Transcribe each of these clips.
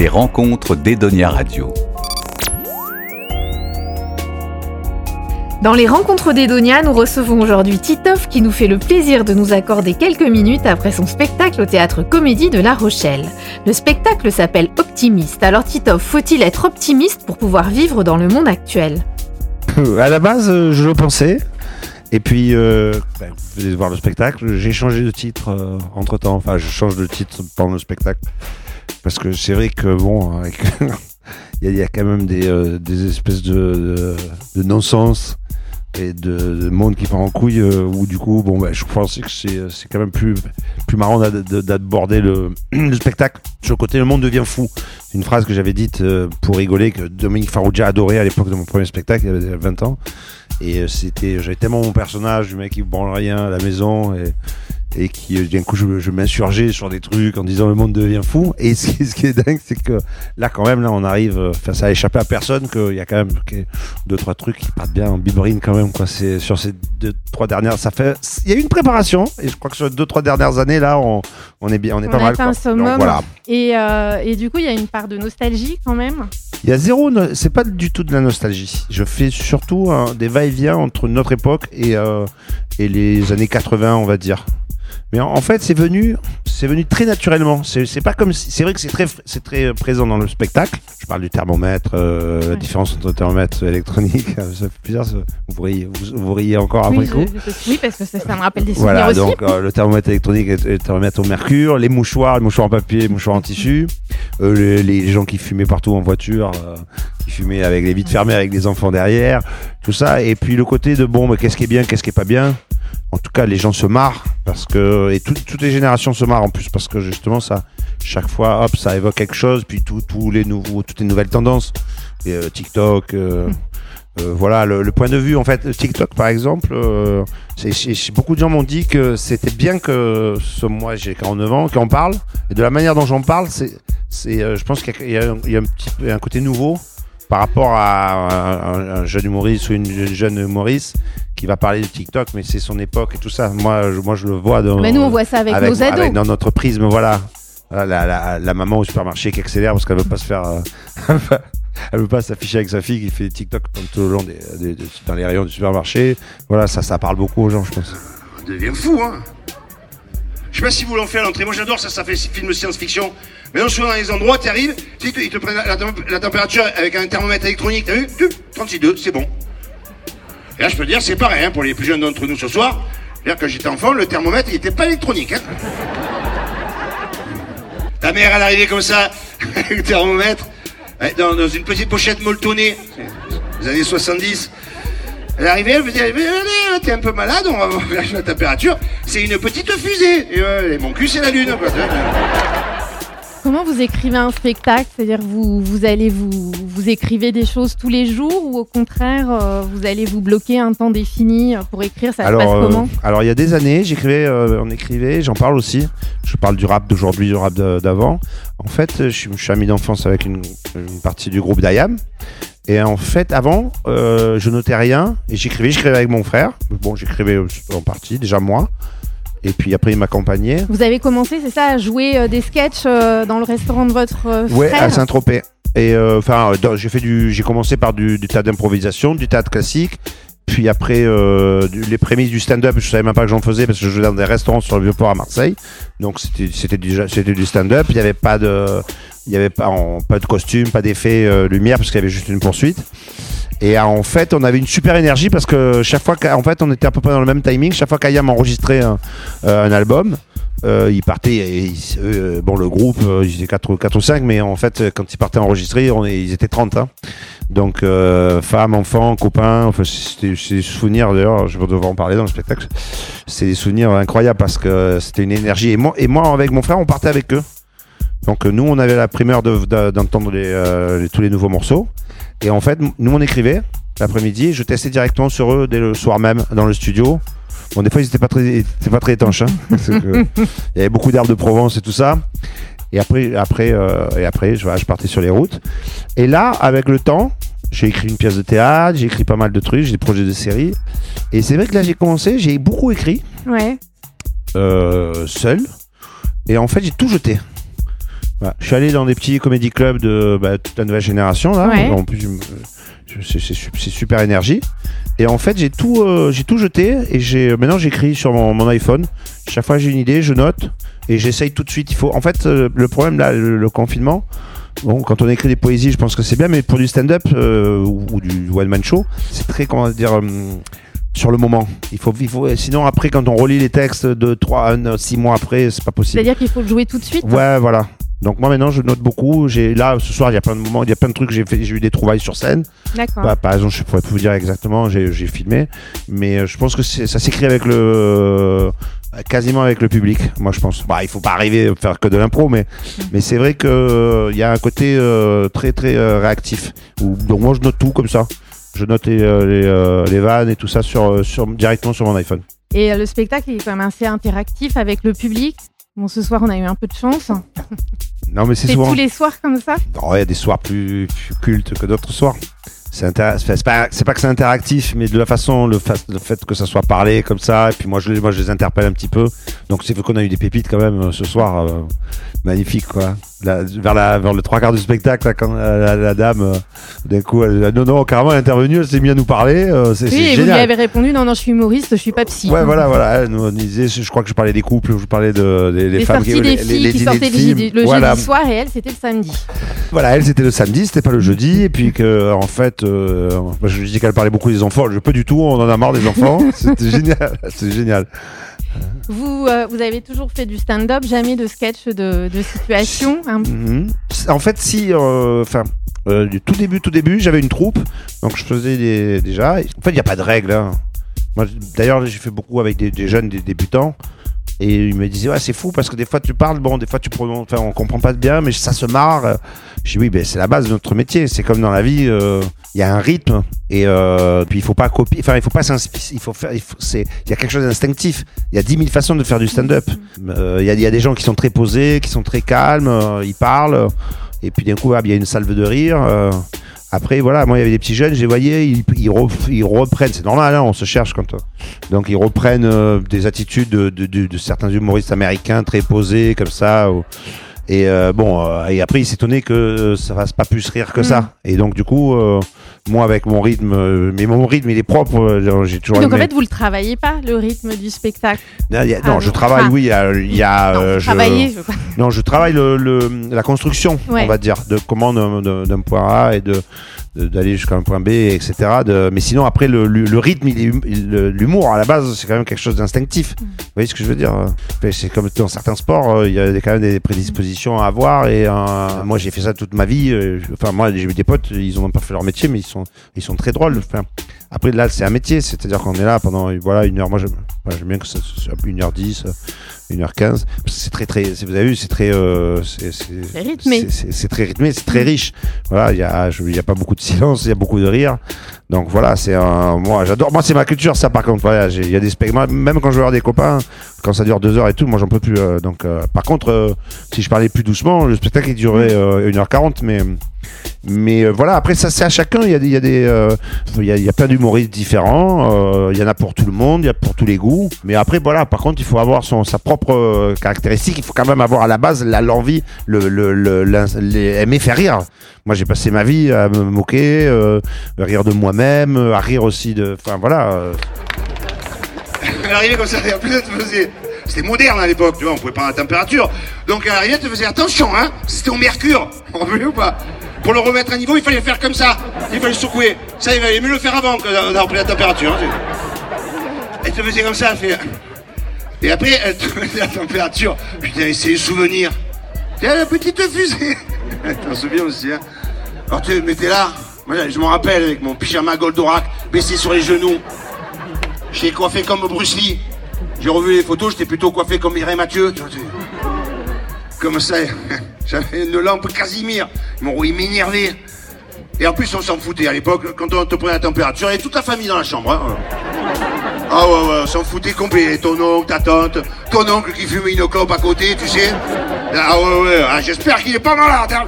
Les rencontres d'Edonia Radio. Dans les rencontres d'Edonia, nous recevons aujourd'hui Titoff qui nous fait le plaisir de nous accorder quelques minutes après son spectacle au théâtre Comédie de La Rochelle. Le spectacle s'appelle Optimiste. Alors Titoff, faut-il être optimiste pour pouvoir vivre dans le monde actuel? À la base, euh, je le pensais. Et puis, euh, ben, vous de voir le spectacle. J'ai changé de titre entre temps. Enfin, je change de titre pendant le spectacle. Parce que c'est vrai que, bon, il y, a quand même des, euh, espèces de, non-sens et de, monde qui part en couille euh, où du coup bon ben, je pensais que c'est quand même plus marrant d'aborder le, spectacle sur le côté le monde devient fou. C'est une phrase que j'avais dite euh, pour rigoler que Dominique Farrugia adorait à l'époque de mon premier spectacle il y avait 20 ans. Et c'était j'avais tellement mon personnage du mec qui branle rien à la maison et qui euh, d'un coup je, je m'insurgeais sur des trucs en disant le monde devient fou. Et ce qui, ce qui est dingue c'est que là quand même là on arrive euh, enfin ça a échappé à personne qu'il y a quand même deux trois trucs qui partent bien en biberine quand même quoi. C'est sur ces deux trois dernières ça fait il y a eu une préparation. Et je crois que sur les deux trois dernières années là on, on est bien on est pas mal un summum. voilà. et, euh, et du coup il y a une part de nostalgie quand même. Il y a zéro c'est pas du tout de la nostalgie. Je fais surtout des va-et-vient entre notre époque et euh, et les années 80 on va dire mais en, fait, c'est venu, c'est venu très naturellement. C'est pas comme, c'est vrai que c'est très, c'est très euh, présent dans le spectacle. Je parle du thermomètre, euh, la différence entre thermomètre électronique. Ça fait plusieurs. Vous riez, vous, riez encore après oui, coup. oui, parce que ça, ça, me rappelle des souvenirs voilà, donc euh, le thermomètre électronique et le thermomètre au mercure, les mouchoirs, les mouchoirs en papier, les mouchoirs en tissu, les, les, gens qui fumaient partout en voiture, qui fumaient avec les vitres fermées, avec des enfants derrière, tout ça. Et puis le côté de bon, mais qu'est-ce qui est bien, qu'est-ce qui est pas bien? En tout cas, les gens se marrent parce que et toutes les générations se marrent en plus parce que justement ça, chaque fois, hop, ça évoque quelque chose. Puis tous les nouveaux, toutes les nouvelles tendances, et, euh, TikTok. Euh, hmm. euh, voilà le, point de vue en fait TikTok par exemple c'est, beaucoup de gens m'ont dit que c'était bien que ce moi j'ai 49 ans qu'on parle et de la manière dont j'en parle c'est je pense qu'il y a, il y a un petit un côté nouveau par rapport à un, jeune humoriste ou une jeune humoriste qui va parler de TikTok, mais c'est son époque et tout ça. Moi, je, moi, je le vois dans. Mais nous, on voit ça avec, nos ados. dans notre prisme, voilà. La, maman au supermarché qui accélère parce qu'elle veut pas se faire. Euh, elle veut pas s'afficher avec sa fille qui fait TikTok tout au long des, dans les rayons du supermarché. Voilà, ça, ça parle beaucoup aux gens, je pense. On devient fou, hein. Je sais pas si vous l'en faites à l'entrée. Moi, j'adore ça, ça fait film science-fiction. Mais non, souvent dans les endroits, tu arrives, ils te, prennent la, température avec un thermomètre électronique, t'as vu? 36,2, c'est bon. Là, je peux dire, c'est pareil, hein, pour les plus jeunes d'entre nous ce soir. dire quand j'étais enfant, le thermomètre, il n'était pas électronique. Hein. Ta mère, elle arrivait comme ça, avec le thermomètre, dans, dans, une petite pochette molletonnée, les années 70. Elle arrivait, elle me disait, allez, t'es un peu malade, on va voir la température. C'est une petite fusée. Et mon cul, c'est la lune. Comment vous écrivez un spectacle? C'est-à-dire vous, vous allez vous, vous écrivez des choses tous les jours ou au contraire euh, vous allez vous bloquer un temps défini pour écrire? Ça se passe euh, comment? Alors il y a des années, j'écrivais, euh, on écrivait, j'en parle aussi. Je parle du rap d'aujourd'hui, du rap d'avant. En fait, je, suis ami d'enfance avec une, partie du groupe d'Ayam. Et en fait, avant, je notais rien et j'écrivais, j'écrivais avec mon frère. Bon, j'écrivais en partie, déjà moi. Et puis après, il m'accompagnait. Vous avez commencé, c'est ça, à jouer euh, des sketchs euh, dans le restaurant de votre euh, frère Ouais, à Saint-Tropez. Et enfin, j'ai fait du, j'ai commencé par du, du théâtre d'improvisation, du théâtre classique. Puis après, les prémices du stand-up, je savais même pas que j'en faisais parce que je jouais dans des restaurants sur le Vieux-Port à Marseille. Donc c'était, c'était déjà, c'était du stand-up. Il n'y avait pas de, il y avait pas, pas de costume, pas d'effet lumière parce qu'il y avait juste une poursuite. Et euh, en fait, on avait une super énergie parce que chaque fois qu'en fait, on était à peu près dans le même timing. Chaque fois qu'Ayam enregistrait un, euh, album, euh, il partait. Et, euh, bon, le groupe, ils étaient 4, 4 ou 5, mais en fait, quand ils partaient enregistrer, ils étaient 30. Hein. Donc, femmes, enfants, copains. Enfin, c'était des souvenirs, d'ailleurs, je vais devoir en parler dans le spectacle. C'est des souvenirs incroyables parce que c'était une énergie. Et moi, et moi, avec mon frère, on partait avec eux. Donc, nous, on avait la primeur d'entendre tous les nouveaux morceaux. Et en fait, nous, on écrivait l'après-midi. Je testais directement sur eux dès le soir même dans le studio. Bon, des fois, ils n'étaient pas très, pas très étanches. Hein, il y avait beaucoup d'herbes de Provence et tout ça. Et après, après, euh, et après, je, je partais sur les routes. Et là, avec le temps, j'ai écrit une pièce de théâtre, j'ai écrit pas mal de trucs, j'ai des projets de série. Et c'est vrai que là, j'ai commencé, j'ai beaucoup écrit. Ouais. Euh, seul. Et en fait, j'ai tout jeté. Voilà. Je suis allé dans des petits comédie clubs de bah, toute la nouvelle génération là. Ouais. En plus, je- c'est- c'est su- c'est super énergie. Et en fait, j'ai tout, euh, j'ai tout jeté et j'ai maintenant j'écris sur mon, mon iPhone. Chaque fois j'ai une idée, je note et j'essaye tout de suite. Il faut. En fait, euh, le problème là, le, le confinement. Bon, quand on écrit des poésies, je pense que c'est bien, mais pour du stand-up euh, ou, ou du one-man show, c'est très, comment dire, sur le moment. Il faut, il faut, sinon, après, quand on relit les textes de 3, 6 mois après, c'est pas possible. C'est-à-dire qu'il faut le jouer tout de suite Ouais, voilà. Donc moi maintenant je note beaucoup. J'ai là ce soir il y a plein de moments, il y a plein de trucs. J'ai fait, j'ai eu des trouvailles sur scène. D'accord. Bah, par exemple, je pourrais plus vous dire exactement. J'ai, j'ai filmé, mais euh, je pense que c'est, ça s'écrit avec le quasiment avec le public. Moi je pense. Bah il faut pas arriver à faire que de l'impro, mais mais c'est vrai que euh, il y a un côté euh, très très euh, réactif. Où, donc moi je note tout comme ça. Je note les les, les vannes et tout ça sur sur directement sur mon iPhone. Et le spectacle il est quand même assez interactif avec le public. Bon, ce soir, on a eu un peu de chance. Non mais c'est souvent. tous les soirs comme ça? Oh, il y a des soirs plus, plus cultes que d'autres soirs. C'est pas, pas que c'est interactif, mais de la façon, le, fa- le fait que ça soit parlé comme ça, et puis moi je, les- moi, je les interpelle un petit peu. Donc c'est qu'on a eu des pépites quand même euh, ce soir. euh, magnifique quoi. Vers, la, vers le trois quarts du spectacle, là, quand la, dame, euh, d'un coup, elle, non, non, carrément, elle est intervenue, elle s'est mise à nous parler. euh, c'est Oui, et vous lui avez répondu non, non, je suis humoriste, je suis pas psy. Ouais, voilà, voilà. Elle nous disait, je crois que je parlais des couples, je parlais de, des, des Les femmes qui, des les- filles les qui dîners de sortaient le, Voilà. jeudi soir et elle, c'était le samedi. Voilà, elle c'était le samedi, c'était pas le jeudi, et puis que en fait, euh, moi, je dis qu'elle parlait beaucoup des enfants, je peux du tout, on en a marre des enfants, c'était génial, c'est génial. Vous, euh, vous avez toujours fait du stand-up, jamais de sketch de, de situation. hein? Mhm. En fait, si, euh, enfin, euh, du tout début, tout début, j'avais une troupe, donc je faisais des, déjà. En fait, il n'y a pas de règles. hein. Moi, d'ailleurs, j'ai fait beaucoup avec des, des jeunes, des débutants. Et ils me disaient, ouais, c'est fou parce que des fois tu parles, bon, des fois tu prononces, enfin, on comprend pas bien, mais ça se marre. Je dis, oui, ben, c'est la base de notre métier. C'est comme dans la vie, euh, il y a un rythme. Et euh, puis il faut pas copier, enfin, il faut pas s'inspirer, il faut faire, il faut, c'est, il y a quelque chose d'instinctif. Il y a 10 000 façons de faire du stand-up. Euh, Il y, a, il y a des gens qui sont très posés, qui sont très calmes, ils parlent. Et puis d'un coup, hop, il y a une salve de rire. Euh, après, voilà, moi, il y avait des petits jeunes, je les voyais, ils, ils, re- ils reprennent, c'est normal, hein, on se cherche quand. euh, donc, ils reprennent euh, des attitudes de, de, de- de certains humoristes américains très posés, comme ça. ou- et euh, bon, euh, et après, il s'étonnait que ça fasse pas plus rire que ça. Et donc, du coup, euh, moi, avec mon rythme, euh, mais mon rythme, il est propre, euh, j'ai toujours Donc en fait, vous le travaillez pas, le rythme du spectacle non, il y a- non, Ah, je travaille, oui, il y a. il y a, Non, euh, je- je non, je travaille le, le- la construction, Ouais. on va dire, de comment d'un- point A et de- d'aller jusqu'à un point B, etc. De, mais sinon, après, le, le, le rythme, hum- l'humour, à la base, c'est quand même quelque chose d'instinctif. Mm. Vous voyez ce que je veux dire euh, C'est comme dans certains sports, euh, il y a quand même des prédispositions à avoir. Et euh, moi, j'ai fait ça toute ma vie. euh, Enfin, moi, j'ai eu des potes, ils ont pas fait leur métier, mais ils sont, ils sont très drôles. Enfin, après, là, c'est un métier, c'est-à-dire qu'on est là pendant voilà, une heure. Moi, j'aime bien que ça soit 1h10, 1h15. C'est très, très, vous avez vu, c'est très. euh, c'est rythmé. c'est- très rythmé, c'est très riche. Voilà, il y a, y a pas beaucoup de silence, il y a beaucoup de rire. Donc voilà, c'est un. Moi, j'adore. Moi, c'est ma culture, ça, par contre. Voilà, il y a des spectacles. Même quand je vais voir des copains, quand ça dure deux heures et tout, moi, j'en peux plus. euh, donc, euh, par contre, euh, si je parlais plus doucement, le spectacle, il durait euh, 1h40, mais. Mais voilà, après ça c'est à chacun. Il y a des, il y a des, il y a, y a plein d'humoristes différents. il y en a pour tout le monde, il y a pour tous les goûts. Mais après voilà, par contre il faut avoir son sa propre euh, caractéristique. Il faut quand même avoir à la base l'envie, le, aimer faire rire. Moi j'ai passé ma vie à me moquer, euh, à rire de moi-même, euh, à rire aussi de. Enfin voilà. Elle arrivait comme ça, et en plus. C'était moderne à l'époque, tu vois, on pouvait prendre la température. Donc elle arrivait, elle te faisait attention, hein, c'était au mercure, on veut ou pas? Pour le remettre à niveau, il fallait faire comme ça, il fallait secouer. Ça, il valait mieux le faire avant que d'avoir pris la température. hein. Elle te faisait comme ça, elle fait. Et après, elle la température. Putain, c'est les souvenirs. Tiens, la petite fusée. T'en souviens aussi, hein Alors tu m'étais là, moi je m'en rappelle, avec mon pyjama Goldorak, baissé sur les genoux. J'étais coiffé comme Bruce Lee. J'ai revu les photos, j'étais plutôt coiffé comme Mireille Mathieu. Comme ça, j'avais une lampe Casimir. Ils m'ont. Et en plus, on s'en foutait à l'époque, quand on te prenait la température, il y avait toute la famille dans la chambre. hein. Ah ouais, ouais, on s'en foutait complet. Ton oncle, ta tante, ton oncle qui fumait une clope à côté, tu sais. Ah ouais, ouais, ah, j'espère qu'il est pas malade. hein.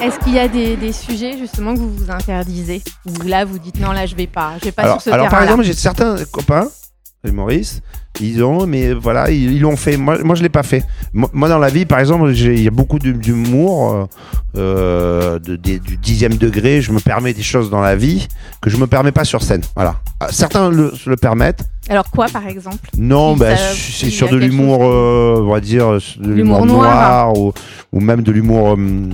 Et Est-ce qu'il y a des, des sujets justement que vous vous interdisez? Ou là vous dites non, là je vais pas, je vais pas alors, sur ce alors par exemple, j'ai certains copains, humoristes, Ils ont, mais voilà, ils l'ont fait. Moi, moi je l'ai pas fait. Moi, dans la vie, par exemple, il y a beaucoup d'hu- d'humour, euh, euh, de- du dixième degré. Je me permets des choses dans la vie que je me permets pas sur scène. Voilà. Euh, Certains le, se le permettent. Alors quoi, par exemple? Non, bah, c'est sur de l'humour, euh, on va dire, euh, de L'humour noir. noir, ou, ou même de l'humour. hum,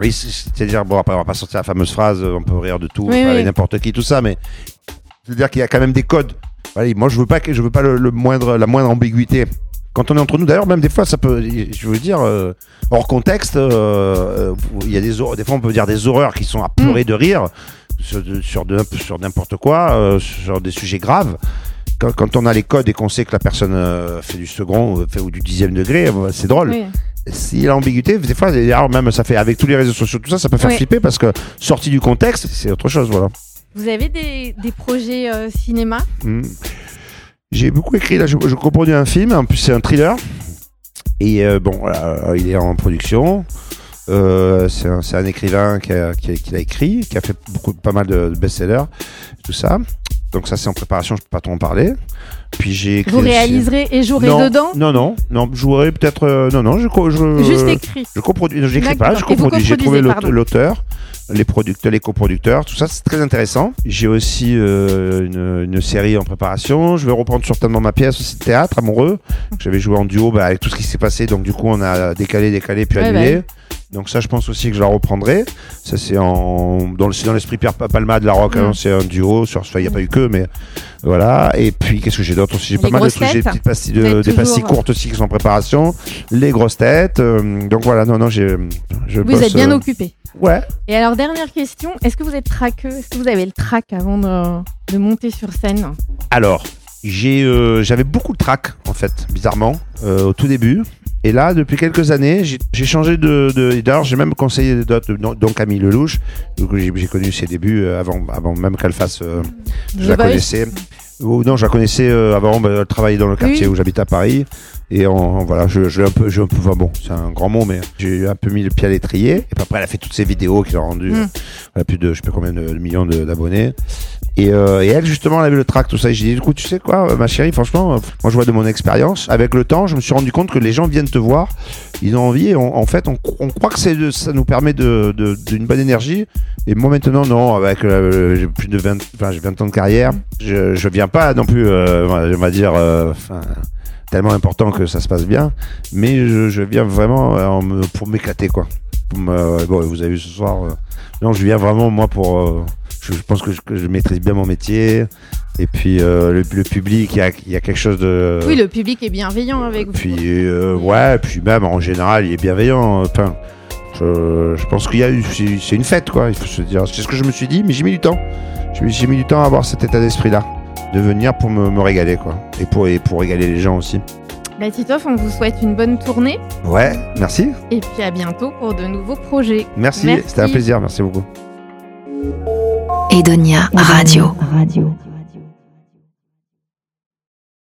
oui, c'est- c'est-à-dire, bon, après, on va pas sortir la fameuse phrase, on peut rire de tout, Oui, oui. n'importe qui, tout ça, mais c'est-à-dire qu'il y a quand même des codes. Voilà, moi, je veux pas que, je veux pas le, le moindre, la moindre ambiguïté. Quand on est entre nous, d'ailleurs, même des fois, ça peut, je veux dire, euh, hors contexte, euh, euh, il y a des, des fois, on peut dire des horreurs qui sont à Mm. pleurer de rire sur, sur, de- sur n'importe quoi, euh, sur des sujets graves. Quand, quand on a les codes et qu'on sait que la personne euh, fait du second fait, ou du dixième degré, euh, c'est drôle. Oui. Si l'ambiguïté, des fois, alors même ça fait avec tous les réseaux sociaux, tout ça, ça peut faire Oui. flipper parce que sorti du contexte, c'est autre chose, voilà. Vous avez des, des projets euh, cinéma? Mm. J'ai beaucoup écrit, là, je, je un film, en plus c'est un thriller. Et euh, bon, voilà, euh, il est en production. C'est un, écrivain qui a, qui, qui l'a écrit, qui a fait beaucoup, pas mal de, de best-sellers, tout ça. Donc ça c'est en préparation, je peux pas trop en parler. Puis j'ai écrit Vous aussi- réaliserez et jouerez non, dedans Non, non, non, je jouerai peut-être. euh, non, non, je, je Juste écrit. je coproduis, non, j'écris pas, je coproduis. J'ai trouvé l'auteur, les producteurs, les coproducteurs, tout ça, c'est très intéressant. J'ai aussi euh, une, une série en préparation. Je vais reprendre certainement ma pièce aussi de théâtre, Amoureux. J'avais joué en duo bah, avec tout ce qui s'est passé, donc du coup, on a décalé, décalé, puis Ouais, annulé. bah Donc ça, je pense aussi que je la reprendrai. Ça, c'est en dans l'esprit Pierre Palma de la rock. hein, Mm. c'est un duo. Sur, il n'y a pas eu que, mais voilà. Et puis, qu'est-ce que j'ai aussi J'ai pas mal de trucs. J'ai des petites pastilles, de, des courtes aussi qui sont en préparation. Les grosses têtes. euh, donc voilà, non, non, j'ai. Je Vous bosse, êtes bien euh, occupé. Ouais. Et alors, dernière question, est-ce que vous êtes traqueux? Est-ce que vous avez le trac avant de, de monter sur scène? Alors, j'ai, euh, j'avais beaucoup de trac en fait, bizarrement, au tout début. Et là, depuis quelques années, j'ai, changé de, de. D'ailleurs, j'ai même conseillé d'autres, dont Camille Lelouch, donc j'ai, j'ai connu ses débuts euh, avant, avant même qu'elle fasse. euh, je la connaissais. Ou non, je la connaissais euh, avant. bah, elle travaillait dans le quartier Oui. où j'habite à Paris. Et en, voilà, je, je un peu, je, enfin, bon, c'est un grand mot, mais j'ai un peu mis le pied à l'étrier. Et puis après, elle a fait toutes ces vidéos qui l'ont rendu. Mm. euh, elle a plus de, je sais pas combien de, de millions d'abonnés. Et, euh, et elle, justement, elle avait le track, tout ça. Et j'ai dit, écoute, tu sais quoi, euh, ma chérie, franchement, euh, moi, je vois de mon expérience. Avec le temps, je me suis rendu compte que les gens viennent te voir, ils ont envie. Et en fait, on, croit que c'est, de- ça nous permet de, de- d'une bonne énergie. Et moi, maintenant, non, avec euh, plus de 20, enfin, j'ai 20 ans de carrière, je, je viens pas non plus, euh, on va dire, enfin, tellement important que ça se passe bien. Mais je, je viens vraiment euh, pour m'éclater, quoi. Pour me- bon, vous avez vu ce soir. non, je viens vraiment, moi, pour. euh, je, je pense que je, que je maîtrise bien mon métier. Et puis, euh, le, le public, il y a, il y a quelque chose de. Oui, le public est bienveillant avec vous. Puis, euh, ouais, puis même en général, il est bienveillant. Enfin, je, je pense qu'il y a c'est- une fête, quoi. Il faut se dire. C'est ce que je me suis dit, mais j'ai mis du temps. J'ai mis du temps à avoir cet état d'esprit-là. De venir pour me, me régaler, quoi. Et pour, et pour régaler les gens aussi. Bah, Titoff, on vous souhaite une bonne tournée Ouais, merci. et puis à bientôt pour de nouveaux projets. Merci, Merci. c'était un plaisir. Merci beaucoup. Edonia Radio.